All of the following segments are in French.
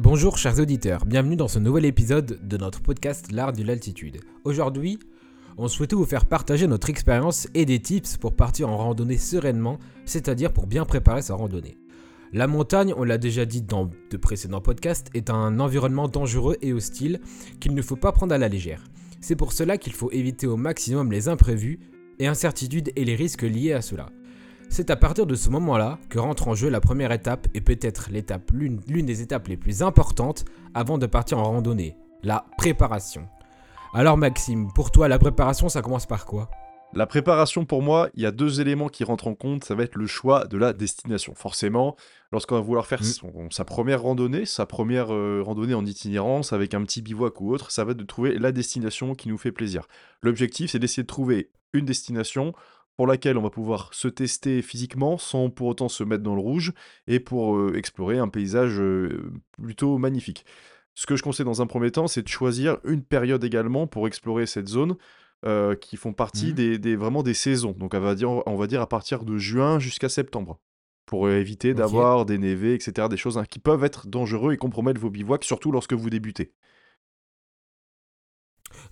Bonjour chers auditeurs, bienvenue dans ce nouvel épisode de notre podcast L'art de l'altitude. Aujourd'hui, on souhaitait vous faire partager notre expérience et des tips pour partir en randonnée sereinement, c'est-à-dire pour bien préparer sa randonnée. La montagne, on l'a déjà dit dans de précédents podcasts, est un environnement dangereux et hostile qu'il ne faut pas prendre à la légère. C'est pour cela qu'il faut éviter au maximum les imprévus et incertitudes et les risques liés à cela. C'est à partir de ce moment-là que rentre en jeu la première étape et peut-être l'étape l'une, des étapes les plus importantes avant de partir en randonnée, la préparation. Alors Maxime, pour toi la préparation ça commence par quoi? La préparation pour moi, il y a deux éléments qui rentrent en compte, ça va être le choix de la destination. Forcément, lorsqu'on va vouloir faire mm. sa première randonnée, sa première euh, randonnée en itinérance avec un petit bivouac ou autre, ça va être de trouver la destination qui nous fait plaisir. L'objectif, c'est d'essayer de trouver une destination pour laquelle on va pouvoir se tester physiquement sans pour autant se mettre dans le rouge et pour euh, explorer un paysage euh, plutôt magnifique. Ce que je conseille dans un premier temps, c'est de choisir une période également pour explorer cette zone euh, qui font partie mmh. des, vraiment des saisons. Donc on va dire, on va dire à partir de juin jusqu'à septembre pour éviter d'avoir des névés, etc. Des choses hein, qui peuvent être dangereux et compromettre vos bivouacs, surtout lorsque vous débutez.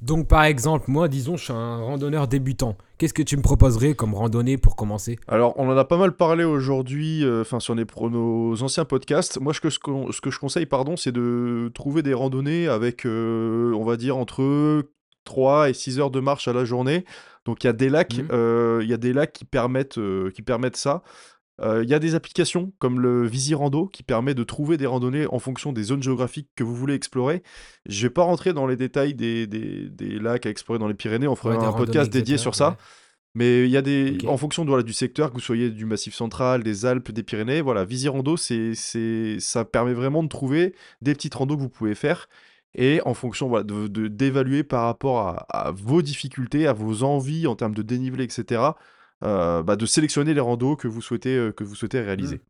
Donc par exemple, moi, disons, je suis un randonneur débutant. Qu'est-ce que tu me proposerais comme randonnée pour commencer? Alors, on en a pas mal parlé aujourd'hui, euh, enfin sur nos anciens podcasts. Moi, ce que, ce que, je conseille, pardon, c'est de trouver des randonnées avec, euh, on va dire, entre 3 et 6 heures de marche à la journée. Donc il y a des lacs, mmh. euh, il y a des lacs qui permettent, qui permettent ça. Euh, il y a des applications comme le Visirando qui permet de trouver des randonnées en fonction des zones géographiques que vous voulez explorer. Je vais pas rentrer dans les détails des, des, lacs à explorer dans les Pyrénées, on fera un podcast dédié sur ça. Mais il y a des, en fonction de, voilà, du secteur, que vous soyez du Massif central, des Alpes, des Pyrénées, voilà, Visirando, c'est, c'est, ça permet vraiment de trouver des petites randos que vous pouvez faire et en fonction voilà, de, d'évaluer par rapport à, à, vos difficultés, à vos envies en termes de dénivelé, etc. Euh, bah, de sélectionner les randos que vous souhaitez, euh, que vous souhaitez réaliser. Mmh.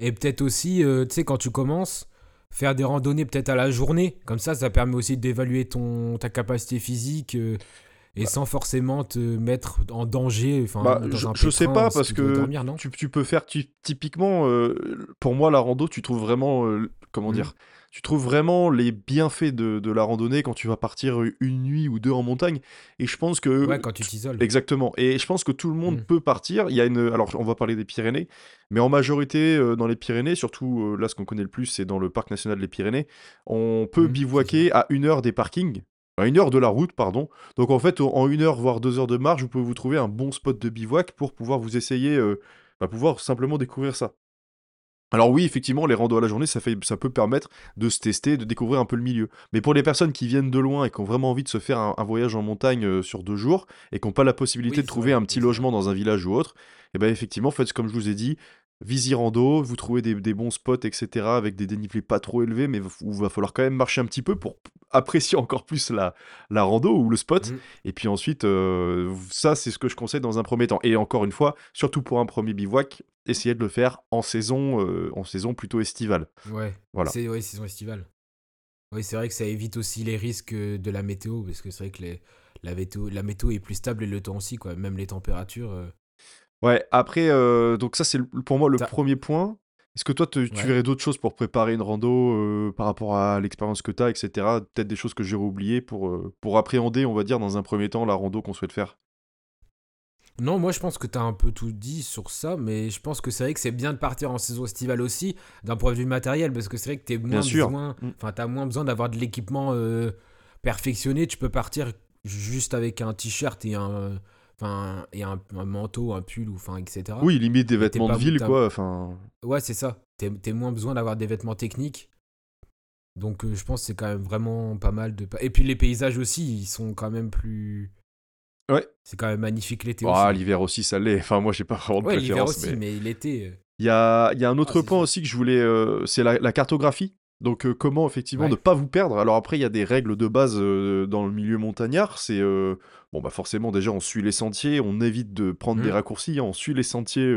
Et peut-être aussi, euh, tu sais, quand tu commences, faire des randonnées peut-être à la journée. Comme ça, ça permet aussi d'évaluer ton, ta capacité physique et bah sans forcément te mettre en danger. Bah, je, je sais pas parce que tu, tu, peux faire typiquement, pour moi, la rando, tu trouves vraiment, comment mmh. dire, tu trouves vraiment les bienfaits de, la randonnée quand tu vas partir une nuit ou deux en montagne. Et je pense que. Ouais, quand tu t'isoles. Exactement. Et je pense que tout le monde mm. peut partir. Il y a une. Alors, on va parler des Pyrénées, mais en majorité, euh, dans les Pyrénées, surtout euh, là, ce qu'on connaît le plus, c'est dans le parc national des Pyrénées, on peut mm, bivouaquer à une heure des parkings. À une heure de la route, pardon. Donc en fait, en une heure, voire deux heures de marche, vous pouvez vous trouver un bon spot de bivouac pour pouvoir vous essayer, euh, bah, pouvoir simplement découvrir ça. Alors oui, effectivement, les randos à la journée, ça, fait, ça peut permettre de se tester, de découvrir un peu le milieu. Mais pour les personnes qui viennent de loin et qui ont vraiment envie de se faire un, voyage en montagne euh, sur deux jours et qui n'ont pas la possibilité de trouver un petit logement dans un village ou autre, et eh ben effectivement, faites comme je vous ai dit, Visirando, vous trouvez des, bons spots, etc., avec des dénivelés pas trop élevés, mais où il va falloir quand même marcher un petit peu pour apprécier encore plus la, la rando ou le spot. Mmh. Et puis ensuite, euh, ça, c'est ce que je conseille dans un premier temps. Et encore une fois, surtout pour un premier bivouac, essayez de le faire en saison, euh, en saison plutôt estivale. Ouais, voilà. C'est ouais, saison estivale. Oui, c'est vrai que ça évite aussi les risques de la météo, parce que c'est vrai que les, la, météo, la météo est plus stable et le temps aussi, quoi. Même les températures. Euh, Ouais, après, euh, donc ça, c'est pour moi le premier point. Est-ce que toi, tu verrais d'autres choses pour préparer une rando euh, par rapport à l'expérience que tu as, etc. Peut-être des choses que j'aurais oubliées pour, euh, pour appréhender, on va dire, dans un premier temps, la rando qu'on souhaite faire? Non, moi je pense que tu as un peu tout dit sur ça, mais je pense que c'est vrai que c'est bien de partir en saison estivale aussi, d'un point de vue matériel, parce que c'est vrai que tu moins besoin, mm. as moins besoin d'avoir de l'équipement perfectionné. Tu peux partir juste avec un t-shirt et un Enfin, et un, manteau, un pull, ou, enfin, etc. Oui, limite des vêtements de ville, quoi. Enfin... Ouais, c'est ça. T'es moins besoin d'avoir des vêtements techniques. Donc, euh, je pense que c'est quand même vraiment pas mal de. Et puis, les paysages aussi, ils sont quand même plus. Ouais. C'est quand même magnifique l'été ah, aussi. l'hiver aussi, ça l'est. Enfin, moi, j'ai pas vraiment de ouais, l'hiver aussi, mais, l'été. Euh. Il y a, y a, un autre ah, point aussi que je voulais. Euh, c'est la, cartographie. Donc euh, comment effectivement ne pas vous perdre? Alors après il y a des règles de base euh, dans le milieu montagnard, c'est bon bah forcément déjà on suit les sentiers, on évite de prendre des mmh. raccourcis, on suit les sentiers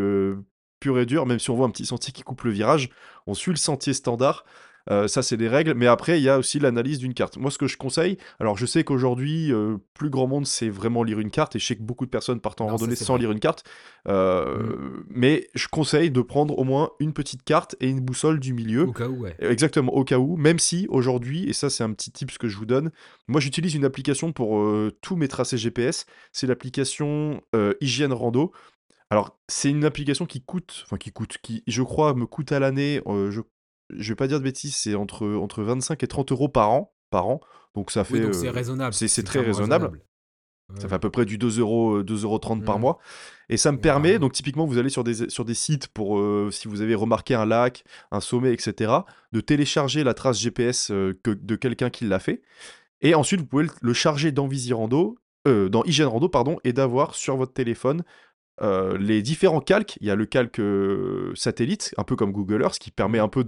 purs et durs, même si on voit un petit sentier qui coupe le virage, on suit le sentier standard. Euh, ça, c'est des règles. Mais après, il y a aussi l'analyse d'une carte. Moi, ce que je conseille, alors je sais qu'aujourd'hui, euh, plus grand monde sait vraiment lire une carte, et je sais que beaucoup de personnes partent en randonnée sans lire une carte. Euh, mm. Mais je conseille de prendre au moins une petite carte et une boussole du milieu. Au cas où, ouais. Exactement, au cas où. Même si aujourd'hui, et ça, c'est un petit tip que je vous donne, moi, j'utilise une application pour tous mes tracés GPS. C'est l'application Hygiène Rando. Alors, c'est une application qui coûte, enfin qui coûte, qui, je crois, me coûte à l'année, je je vais pas dire de bêtises, c'est entre, entre 25 et 30 euros par an. Par an. Donc ça fait. c'est raisonnable. C'est très raisonnable. Ça fait à peu près du 2 euros, 2 euros par mmh. mois. Et ça me permet, donc typiquement, vous allez sur des, sur des sites pour, si vous avez remarqué un lac, un sommet, etc., de télécharger la trace GPS de quelqu'un qui l'a fait. Et ensuite, vous pouvez le charger dans Visirando, dans Hygiène Rando, pardon, et d'avoir sur votre téléphone euh, les différents calques, il y a le calque euh, satellite, un peu comme Google Earth, qui permet un peu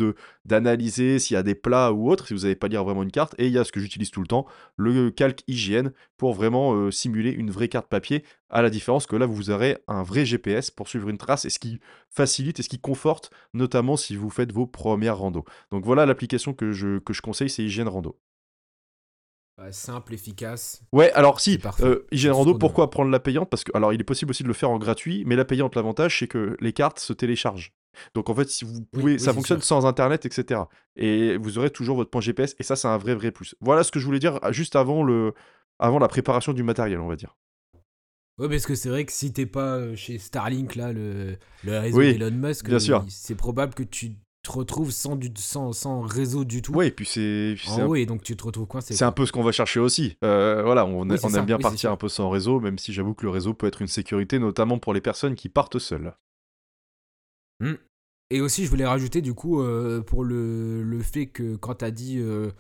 d'analyser s'il y a des plats ou autre, si vous n'avez pas lire vraiment une carte. Et il y a ce que j'utilise tout le temps, le calque hygiène, pour vraiment euh, simuler une vraie carte papier, à la différence que là, vous aurez un vrai GPS pour suivre une trace, et ce qui facilite et ce qui conforte, notamment si vous faites vos premières randos. Donc voilà l'application que je, que je conseille, c'est Hygiène Rando simple, efficace. Ouais, alors si, euh, Rando, pourquoi prendre la payante? Parce que, alors, il est possible aussi de le faire en gratuit, mais la payante, l'avantage, c'est que les cartes se téléchargent. Donc en fait, si vous pouvez, ça fonctionne sans internet, etc. Et vous aurez toujours votre point GPS, et ça, c'est un vrai, vrai plus. Voilà ce que je voulais dire ah, juste avant, le... avant la préparation du matériel, on va dire. Ouais, parce que c'est vrai que si t'es pas euh, chez Starlink, là, le, le réseau d'Elon Musk, c'est probable que tu te retrouves sans, du, sans, sans réseau du tout. Oui, et puis c'est. Oui, donc tu te retrouves coincé. C'est un peu ce qu'on va chercher aussi. Euh, voilà, on, on aime bien partir un peu sans réseau, même si j'avoue que le réseau peut être une sécurité, notamment pour les personnes qui partent seules. Mmh. Et aussi, je voulais rajouter du coup euh, pour le, le, fait que quand tu as dit euh,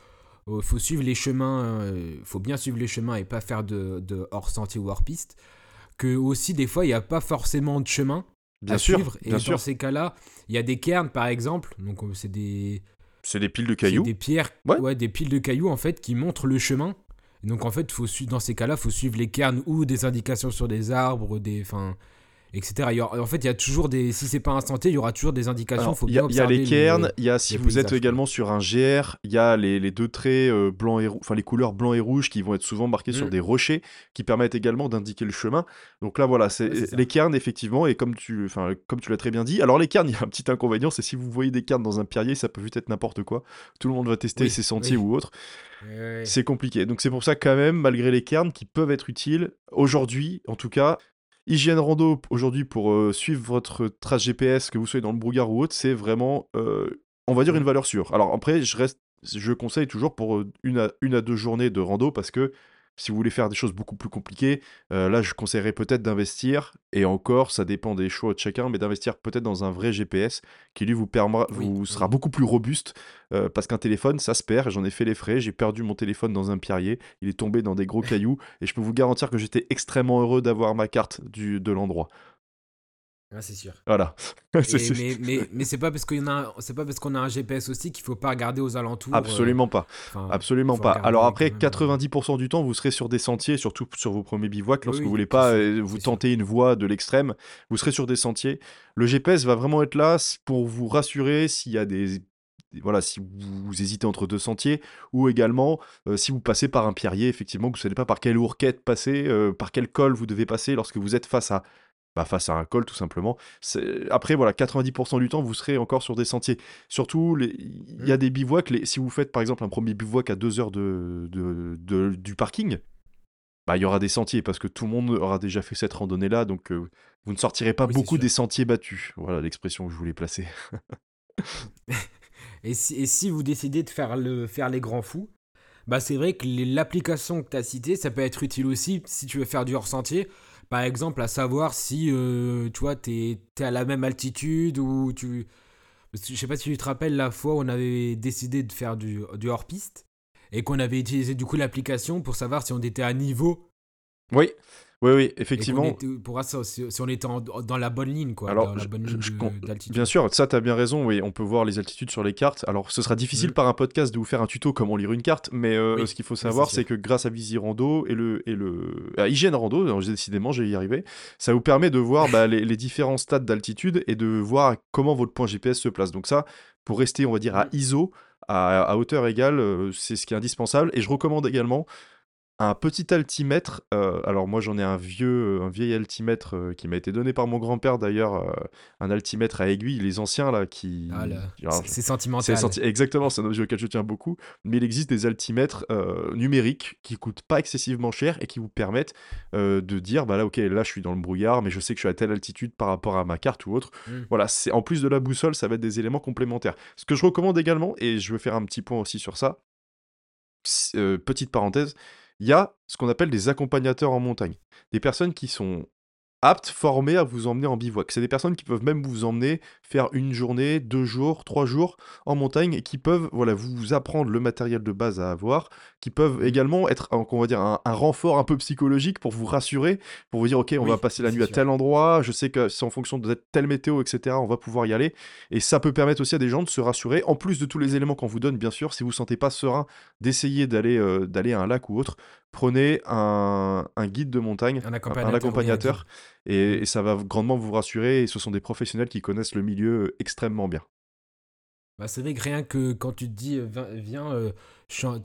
faut suivre les chemins, faut bien suivre les chemins et pas faire de, de hors sentier ou hors piste, que aussi des fois il n'y a pas forcément de chemin bien sûr, suivre. Et dans ces cas-là, il y a des cairns, par exemple. Donc, euh, c'est des. C'est des piles de cailloux. Des pierres. Ouais. des piles de cailloux, en fait, qui montrent le chemin. donc, en fait, faut dans ces cas-là, il faut suivre les cairns ou des indications sur des arbres, des. Enfin, etc. en fait, il y a toujours des. Si c'est pas un il y aura toujours des indications. Il y, a les cairns, il y a si vous êtes également sur un GR, il y a les, deux traits euh, blancs et enfin les couleurs blanc et rouge qui vont être souvent marqués sur mm. des rochers qui permettent également d'indiquer le chemin. Donc là, voilà, c'est les cairns effectivement et comme tu, enfin comme tu l'as très bien dit. Alors les cairns, il y a un petit inconvénient, c'est si vous voyez des cairns dans un pierrier, ça peut vite être n'importe quoi. Tout le monde va tester ses sentiers ou autre. C'est compliqué. Donc c'est pour ça quand même, malgré les cairns qui peuvent être utiles, aujourd'hui en tout cas, Hygiène rando aujourd'hui pour euh, suivre votre trace GPS, que vous soyez dans le brouillard ou autre, c'est vraiment, euh, on va dire, une valeur sûre. Alors après, je, reste, je conseille toujours pour euh, une à, une à deux journées de rando parce que si vous voulez faire des choses beaucoup plus compliquées, euh, là, je conseillerais peut-être d'investir, et encore, ça dépend des choix de chacun, mais d'investir peut-être dans un vrai GPS qui, lui, vous, vous sera beaucoup plus robuste, euh, parce qu'un téléphone, ça se perd, j'en ai fait les frais, j'ai perdu mon téléphone dans un pierrier, il est tombé dans des gros cailloux, et je peux vous garantir que j'étais extrêmement heureux d'avoir ma carte du, de l'endroit. Ah, c'est sûr. Voilà. mais mais, mais c'est pas parce qu'on a c'est pas parce qu'on a un GPS aussi qu'il faut pas regarder aux alentours. Euh, Absolument pas. Absolument pas. Alors après 90% du temps vous serez sur des sentiers surtout sur vos premiers bivouacs lorsque vous voulez pas euh, vous tenter une voie de l'extrême, vous serez sur des sentiers. Le GPS va vraiment être là pour vous rassurer s'il y a des voilà, si vous, hésitez entre deux sentiers, ou également euh, si vous passez par un pierrier, effectivement, que vous ne savez pas par quelle ourquette passer, par quel col vous devez passer lorsque vous êtes face à bah, face à un col tout simplement. Après voilà, 90% du temps vous serez encore sur des sentiers. Surtout il y a mmh. des bivouacs, les... si vous faites par exemple un premier bivouac à 2 heures de, de, du parking, bah, il y aura des sentiers parce que tout le monde aura déjà fait cette randonnée là, donc euh, vous ne sortirez pas beaucoup des sentiers battus. Voilà l'expression que je voulais placer. et, si, et, si, vous décidez de faire, le, faire les grands fous, bah c'est vrai que l'application que tu as citée, ça peut être utile aussi si tu veux faire du hors-sentier. Par exemple, à savoir si, euh, tu vois, t'es es à la même altitude ou tu... Je sais pas si tu te rappelles la fois où on avait décidé de faire du, du hors-piste et qu'on avait utilisé du coup l'application pour savoir si on était à niveau. Oui, oui, oui, effectivement. pour ça, si, on était dans la bonne ligne, quoi. Alors, bien sûr, ça, tu as bien raison. Oui, on peut voir les altitudes sur les cartes. Alors, ce sera difficile mm. par un podcast de vous faire un tuto comment lire une carte, mais euh, ce qu'il faut savoir, c'est que grâce à Visirando et le et le à Hygiène Rando, décidément, j'ai y arrivé, ça vous permet de voir bah, les, les, différents stades d'altitude et de voir comment votre point GPS se place. Donc ça, pour rester, on va dire, à mm. ISO, à, hauteur égale, c'est ce qui est indispensable. Et je recommande également un petit altimètre. Euh, alors moi j'en ai un vieux, un vieil altimètre euh, qui m'a été donné par mon grand-père d'ailleurs, euh, un altimètre à aiguille, les anciens là qui. Ah c'est sentimental. Exactement, c'est un objet auquel je tiens beaucoup. Mais il existe des altimètres numériques qui coûtent pas excessivement cher et qui vous permettent de dire bah là ok là je suis dans le brouillard, mais je sais que je suis à telle altitude par rapport à ma carte ou autre. Mmh. Voilà, c'est en plus de la boussole, ça va être des éléments complémentaires. Ce que je recommande également, et je veux faire un petit point aussi sur ça. petite parenthèse, il y a ce qu'on appelle des accompagnateurs en montagne. Des personnes qui sont aptes, formés à vous emmener en bivouac. C'est des personnes qui peuvent même vous emmener faire une journée, deux jours, trois jours en montagne et qui peuvent voilà, vous apprendre le matériel de base à avoir, qui peuvent également être on va dire, un, renfort un peu psychologique pour vous rassurer, pour vous dire ok on va passer la nuit à tel endroit, je sais que c'est en fonction de telle météo, etc. On va pouvoir y aller. Et ça peut permettre aussi à des gens de se rassurer, en plus de tous les éléments qu'on vous donne, bien sûr, si vous ne sentez pas serein d'essayer d'aller euh, d'aller à un lac ou autre, prenez un, guide de montagne, un accompagnateur, et, ça va grandement vous rassurer. Et ce sont des professionnels qui connaissent le milieu extrêmement bien. Bah, c'est vrai que rien que quand tu te dis euh, viens, euh,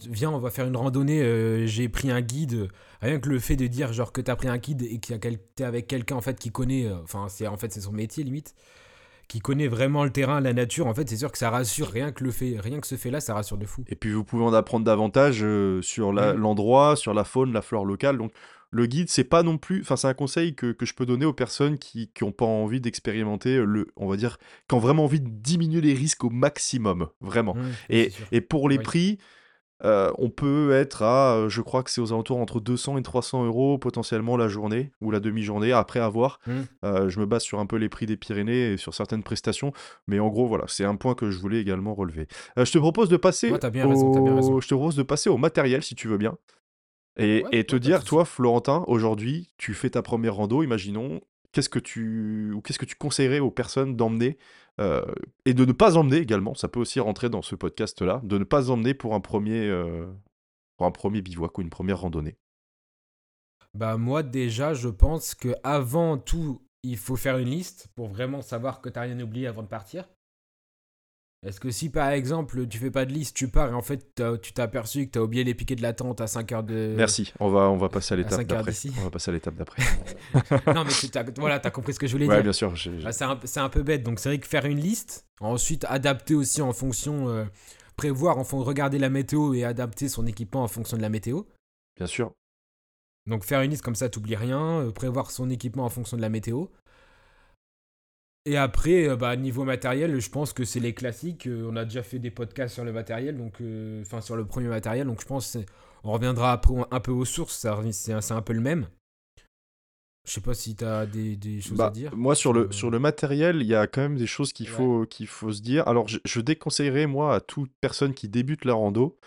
viens, on va faire une randonnée, euh, j'ai pris un guide, rien que le fait de dire genre que tu as pris un guide et que tu es avec quelqu'un en fait qui connaît, enfin c'est en fait c'est son métier limite, qui connaît vraiment le terrain, la nature, en fait, c'est sûr que ça rassure. Rien que le fait, rien que ce fait-là, ça rassure de fou. Et puis vous pouvez en apprendre davantage euh, sur mm. l'endroit, sur la faune, la flore locale. Donc le guide, c'est pas non plus, enfin c'est un conseil que, je peux donner aux personnes qui n'ont pas envie d'expérimenter le, on va dire, qui ont vraiment envie de diminuer les risques au maximum, vraiment. Mm, et, et, pour les prix. Euh, on peut être à, euh, je crois que c'est aux alentours entre 200 et 300 euros potentiellement la journée ou la demi-journée, après avoir. Mmh. Euh, je me base sur un peu les prix des Pyrénées et sur certaines prestations, mais en gros, voilà, c'est un point que je voulais également relever. je te propose de passer Je te propose de passer au matériel, si tu veux bien. Et, te dire, toi, Florentin, aujourd'hui, tu fais ta première rando, imaginons, qu'est-ce que tu ou qu'est-ce que tu conseillerais aux personnes d'emmener euh, et de ne pas emmener également, ça peut aussi rentrer dans ce podcast-là, de ne pas emmener pour un premier, euh, pour un premier bivouac ou une première randonnée. Bah moi déjà, je pense que avant tout, il faut faire une liste pour vraiment savoir que tu n'as rien oublié avant de partir. Est-ce que si par exemple tu fais pas de liste, tu pars et en fait tu t'es aperçu que tu as oublié les piquets de la tente à 5 heures de. Merci, on va, on va passer à l'étape d'après. On va passer à l'étape d'après. non mais tu as, voilà, as compris ce que je voulais ouais, dire. bien sûr. Bah, c'est un, un, peu bête, donc c'est vrai que faire une liste, ensuite adapter aussi en fonction, euh, prévoir, en fond, regarder la météo et adapter son équipement en fonction de la météo. Bien sûr. Donc faire une liste comme ça, t'oublies rien, euh, prévoir son équipement en fonction de la météo. Et après, euh, bah, niveau matériel, je pense que c'est les classiques. Euh, on a déjà fait des podcasts sur le matériel, donc euh, enfin sur le premier matériel, donc je pense on reviendra après un peu aux sources. C'est un peu le même. Je sais pas si tu as des, choses bah, à dire. Moi, sur le, sur le matériel, il y a quand même des choses qu'il faut, qu'il faut se dire. Alors, je, je déconseillerais, moi, à toute personne qui débute la rando,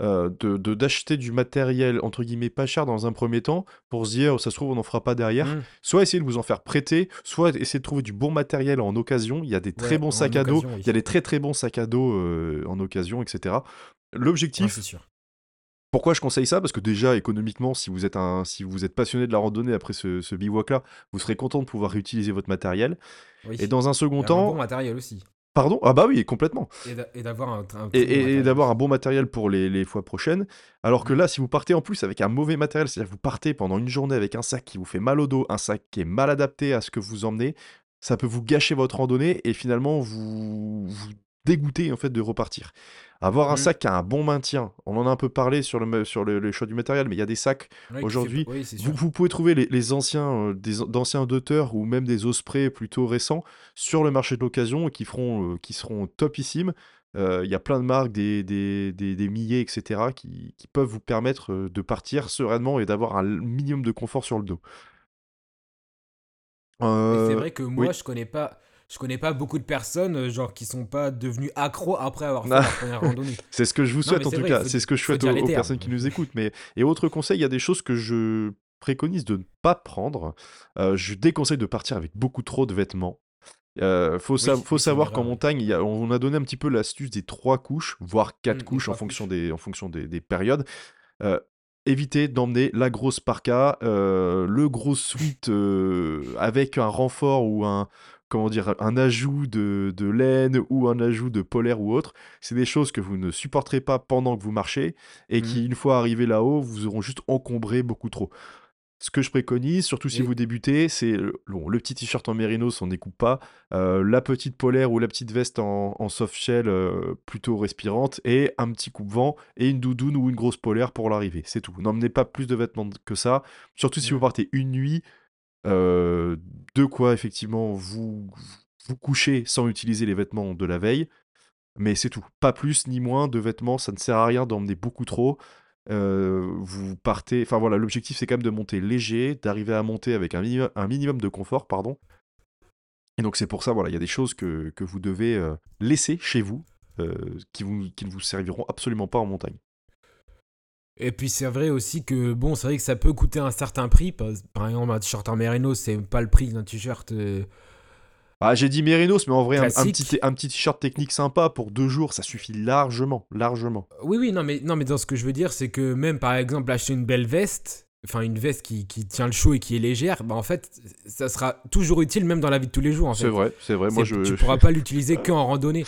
euh, de d'acheter du matériel entre guillemets pas cher dans un premier temps pour se dire ça se trouve on n'en fera pas derrière. Mmh. Soit essayer de vous en faire prêter, soit essayer de trouver du bon matériel en occasion. Il y a des très bons sacs à dos, il y a des très très bons sacs à dos euh, en occasion, etc. L'objectif. pourquoi je conseille ça? Parce que déjà, économiquement, si vous êtes, un, si vous êtes passionné de la randonnée après ce, ce bivouac-là, vous serez content de pouvoir réutiliser votre matériel. Et dans un second temps... Un bon matériel aussi. Pardon? Ah bah oui, complètement. Et d'avoir un, et, un bon matériel pour les, fois prochaines. Alors que mm. là, si vous partez en plus avec un mauvais matériel, c'est-à-dire que vous partez pendant une journée avec un sac qui vous fait mal au dos, un sac qui est mal adapté à ce que vous emmenez, ça peut vous gâcher votre randonnée et finalement vous, vous dégoûter en fait de repartir. Avoir un mmh. sac qui a un bon maintien, on en a un peu parlé sur le, sur le, choix du matériel, mais il y a des sacs aujourd'hui. vous, pouvez trouver les, anciens, euh, des, d'anciens d'auteurs ou même des ospreys plutôt récents sur le marché de l'occasion qui, feront, euh, qui seront topissimes. Euh, il y a plein de marques, des, des, des, milliers, etc., qui, qui, peuvent vous permettre de partir sereinement et d'avoir un minimum de confort sur le dos. c'est vrai que moi, je connais pas je connais pas beaucoup de personnes euh, genre qui sont pas devenues accros après avoir fait la première randonnée. c'est ce que je vous souhaite en tout cas, c'est ce que je souhaite aux, personnes qui nous écoutent. Mais et autre conseil, il y a des choses que je préconise de ne pas prendre. Euh, je déconseille de partir avec beaucoup trop de vêtements. Euh, faut, faut savoir qu'en montagne, y a, on a donné un petit peu l'astuce des trois couches, voire quatre mmh, couches en fonction, Des, en fonction des, des périodes. Euh, évitez d'emmener la grosse parka, le gros suite avec un renfort ou un, comment dire, un ajout de, de, laine ou un ajout de polaire ou autre. C'est des choses que vous ne supporterez pas pendant que vous marchez et qui, mmh. une fois arrivés là-haut, vous auront juste encombré beaucoup trop. Ce que je préconise, surtout si vous débutez, c'est le, petit t-shirt en mérinos, on découpe pas, euh, la petite polaire ou la petite veste en, soft shell euh, plutôt respirante, et un petit coupe-vent, et une doudoune ou une grosse polaire pour l'arrivée. C'est tout. N'emmenez pas plus de vêtements que ça, surtout si vous partez une nuit, de quoi effectivement vous, vous coucher sans utiliser les vêtements de la veille. Mais c'est tout. Pas plus ni moins de vêtements, ça ne sert à rien d'emmener beaucoup trop. Vous partez. Enfin voilà, l'objectif c'est quand même de monter léger, d'arriver à monter avec un, minimum de confort, pardon. Et donc c'est pour ça, voilà, il y a des choses que, que vous devez laisser chez vous, qui, vous, qui ne vous serviront absolument pas en montagne. Et puis c'est vrai aussi que, bon, c'est vrai que ça peut coûter un certain prix. Par, exemple, un t-shirt en merino, c'est pas le prix d'un t-shirt ah, j'ai dit Mérinos, mais en vrai, un, petit, un petit t-shirt technique sympa pour deux jours, ça suffit largement, largement. Oui, oui, non, mais, non, mais dans ce que je veux dire, c'est que même par exemple, acheter une belle veste, enfin une veste qui, qui, tient le chaud et qui est légère, bah en fait, ça sera toujours utile même dans la vie de tous les jours. En c'est vrai, c'est vrai. Moi, je... Tu pourras pas l'utiliser qu'en randonnée.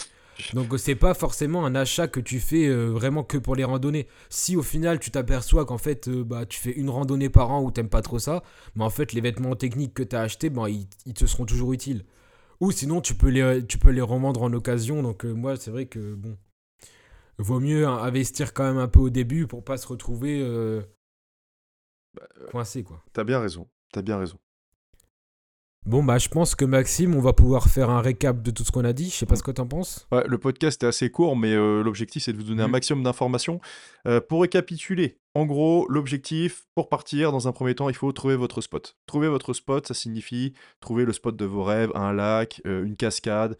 Donc c'est pas forcément un achat que tu fais euh, vraiment que pour les randonnées. Si au final tu t'aperçois qu'en fait euh, bah, tu fais une randonnée par an ou t'aimes pas trop ça, mais en fait les vêtements techniques que tu as achetés, bah, ils, te seront toujours utiles. Ou sinon, tu peux les, tu revendre en occasion. Donc, euh, moi, c'est vrai que, bon, vaut mieux investir quand même un peu au début pour pas se retrouver bah, coincé, quoi. T'as bien raison. T'as bien raison. Bon, bah, je pense que Maxime, on va pouvoir faire un récap de tout ce qu'on a dit. Je sais pas ce que t'en penses. Ouais, le podcast est assez court, mais euh, l'objectif, c'est de vous donner un mm. maximum d'informations. Euh, pour récapituler, en gros, l'objectif, pour partir, dans un premier temps, il faut trouver votre spot. Trouver votre spot, ça signifie trouver le spot de vos rêves, un lac, euh, une cascade,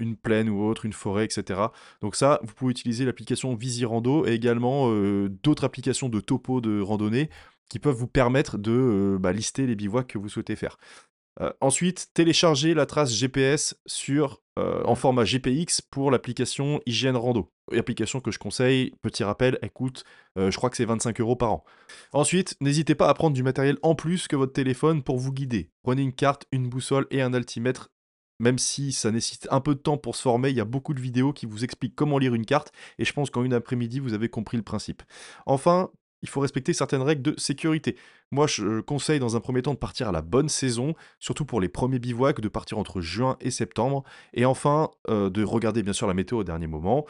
une plaine ou autre, une forêt, etc. Donc ça, vous pouvez utiliser l'application Visirando et également d'autres applications de topo de randonnée qui peuvent vous permettre de bah, lister les bivouacs que vous souhaitez faire. Euh, ensuite, télécharger la trace GPS euh, en format GPX pour l'application Hygiène Rando. Application que je conseille, petit rappel, elle coûte, euh, je crois que c'est 25 euros par an. Ensuite, n'hésitez pas à prendre du matériel en plus que votre téléphone pour vous guider. Prenez une carte, une boussole et un altimètre. Même si ça nécessite un peu de temps pour se former, il y a beaucoup de vidéos qui vous expliquent comment lire une carte, et je pense qu'en une après-midi, vous avez compris le principe. Enfin, il faut respecter certaines règles de sécurité. Moi, je conseille dans un premier temps de partir à la bonne saison, surtout pour les premiers bivouacs, de partir entre juin et septembre. Et enfin, euh, de regarder bien sûr la météo au dernier moment.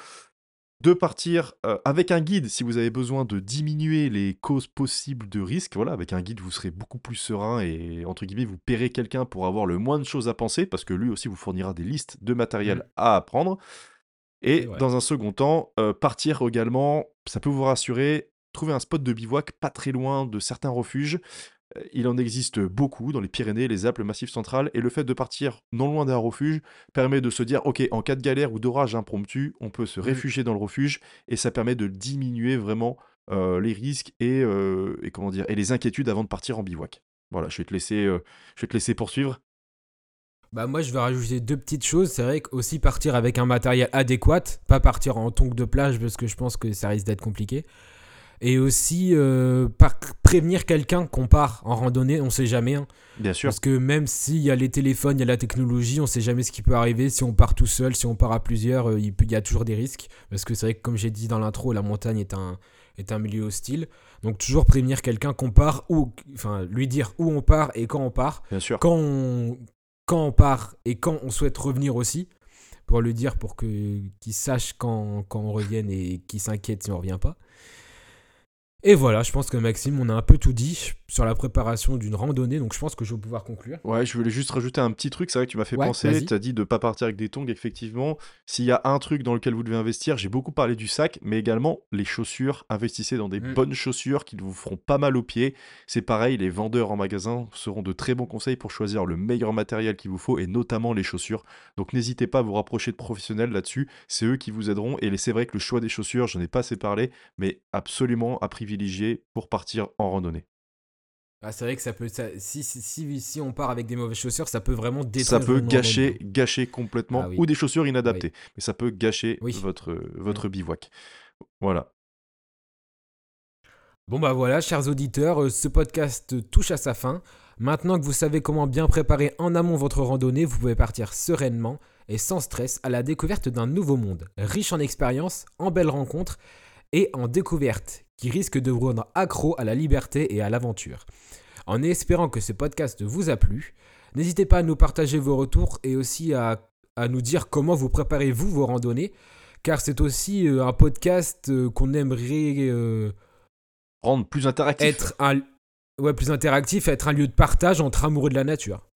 De partir euh, avec un guide si vous avez besoin de diminuer les causes possibles de risque. Voilà, avec un guide, vous serez beaucoup plus serein et, entre guillemets, vous paierez quelqu'un pour avoir le moins de choses à penser, parce que lui aussi vous fournira des listes de matériel mmh. à apprendre. Et dans un second temps, euh, partir également, ça peut vous rassurer, trouver un spot de bivouac pas très loin de certains refuges. Euh, il en existe beaucoup dans les Pyrénées, les Alpes, le Massif central, et le fait de partir non loin d'un refuge permet de se dire, ok, en cas de galère ou d'orage impromptu, on peut se mmh. réfugier dans le refuge, et ça permet de diminuer vraiment euh, les risques et, euh, et, comment dire, et les inquiétudes avant de partir en bivouac. Voilà, je vais te laisser, je vais te laisser poursuivre. Bah moi je vais rajouter deux petites choses. C'est vrai aussi partir avec un matériel adéquat, pas partir en tongue de plage parce que je pense que ça risque d'être compliqué et aussi euh, par prévenir quelqu'un qu'on part en randonnée, on sait jamais. Hein. Bien sûr. Parce que même s'il y a les téléphones, il y a la technologie, on sait jamais ce qui peut arriver. Si on part tout seul, si on part à plusieurs, euh, il, y a toujours des risques. Parce que c'est vrai que comme j'ai dit dans l'intro, la montagne est un, est un milieu hostile. Donc toujours prévenir quelqu'un qu'on part, ou enfin lui dire où on part et quand on part. Bien sûr. Quand on, quand on part et quand on souhaite revenir aussi. Pour lui dire, pour qu'il sache quand, quand on revienne et qu'il s'inquiète si on revient pas. Et voilà, je pense que Maxime, on a un peu tout dit sur la préparation d'une randonnée, donc je pense que je vais pouvoir conclure. Ouais, je voulais juste rajouter un petit truc, c'est vrai que tu m'as fait penser, tu as dit de pas partir avec des tongs, effectivement. S'il y a un truc dans lequel vous devez investir, j'ai beaucoup parlé du sac, mais également les chaussures. Investissez dans des mm. bonnes chaussures qui vous feront pas mal aux pieds. C'est pareil, les vendeurs en magasin seront de très bons conseils pour choisir le meilleur matériel qu'il vous faut, et notamment les chaussures. Donc n'hésitez pas à vous rapprocher de professionnels là-dessus, c'est eux qui vous aideront. Et c'est vrai que le choix des chaussures, j'en ai pas assez parlé, mais absolument à privilégier pour partir en randonnée. Ah, c'est vrai que ça peut. si, si, si, on part avec des mauvaises chaussures, ça peut vraiment détruire. Ça peut gâcher, gâcher complètement. Ah ou des chaussures inadaptées. Mais ça peut gâcher votre, votre bivouac. Voilà. Bon bah voilà, chers auditeurs, euh, ce podcast touche à sa fin. Maintenant que vous savez comment bien préparer en amont votre randonnée, vous pouvez partir sereinement et sans stress à la découverte d'un nouveau monde, riche en expériences, en belles rencontres et en découvertes qui risquent de vous rendre accro à la liberté et à l'aventure. En espérant que ce podcast vous a plu, n'hésitez pas à nous partager vos retours et aussi à, nous dire comment vous préparez-vous vos randonnées, car c'est aussi euh, un podcast euh, qu'on aimerait... Euh, Rendre plus interactif. Être un, Ouais, plus interactif, être un lieu de partage entre amoureux de la nature.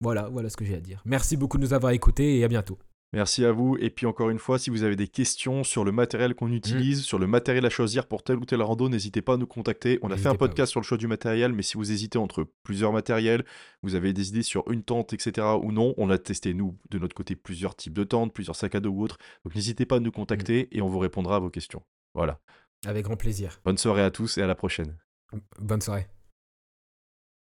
Voilà, voilà ce que j'ai à dire. Merci beaucoup de nous avoir écoutés et à bientôt. Merci à vous. Et puis encore une fois, si vous avez des questions sur le matériel qu'on utilise, mm. sur le matériel à choisir pour tel ou tel rando, n'hésitez pas à nous contacter. On a fait un podcast sur le choix du matériel, mais si vous hésitez entre plusieurs matériels, vous avez des idées sur une tente, etc. ou non, on a testé, nous, de notre côté, plusieurs types de tentes, plusieurs sacs à dos ou autres. Donc n'hésitez pas à nous contacter mm. et on vous répondra à vos questions. Voilà. Avec grand plaisir. Bonne soirée à tous et à la prochaine. Bonne soirée.